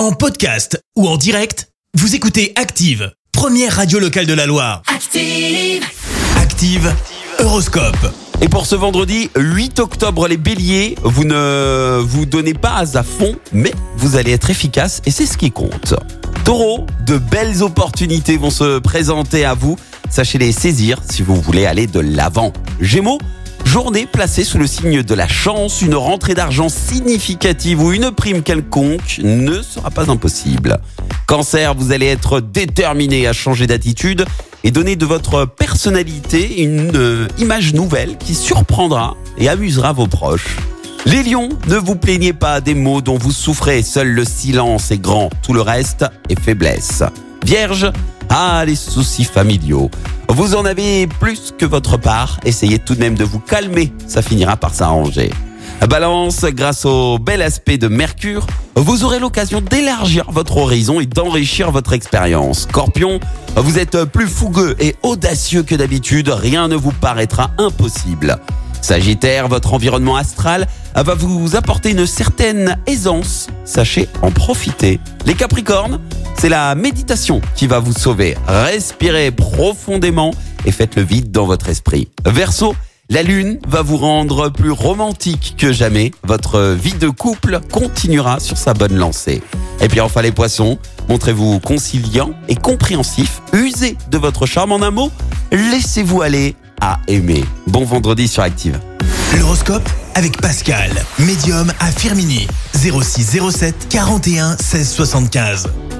En podcast ou en direct, vous écoutez Active, première radio locale de la Loire. Active. Active, Horoscope. Et pour ce vendredi 8 octobre, les béliers, vous ne vous donnez pas à fond, mais vous allez être efficace et c'est ce qui compte. Taureau, de belles opportunités vont se présenter à vous. Sachez les saisir si vous voulez aller de l'avant. Gémeaux, journée placée sous le signe de la chance, une rentrée d'argent significative ou une prime quelconque ne sera pas impossible. Cancer, vous allez être déterminé à changer d'attitude et donner de votre personnalité une euh, image nouvelle qui surprendra et amusera vos proches. Les lions, ne vous plaignez pas des mots dont vous souffrez, seul le silence est grand, tout le reste est faiblesse. Vierge, ah les soucis familiaux. Vous en avez plus que votre part, essayez tout de même de vous calmer, ça finira par s'arranger. Balance, grâce au bel aspect de Mercure, vous aurez l'occasion d'élargir votre horizon et d'enrichir votre expérience. Scorpion, vous êtes plus fougueux et audacieux que d'habitude, rien ne vous paraîtra impossible. Sagittaire, votre environnement astral va vous apporter une certaine aisance. Sachez en profiter. Les Capricornes, c'est la méditation qui va vous sauver. Respirez profondément et faites le vide dans votre esprit. Verseau, la lune va vous rendre plus romantique que jamais. Votre vie de couple continuera sur sa bonne lancée. Et puis enfin les poissons, montrez-vous conciliant et compréhensif. Usez de votre charme en un mot. Laissez-vous aller à aimer. Bon vendredi sur Active. L'horoscope avec Pascal, médium à Firmini. 0607 41 16 75.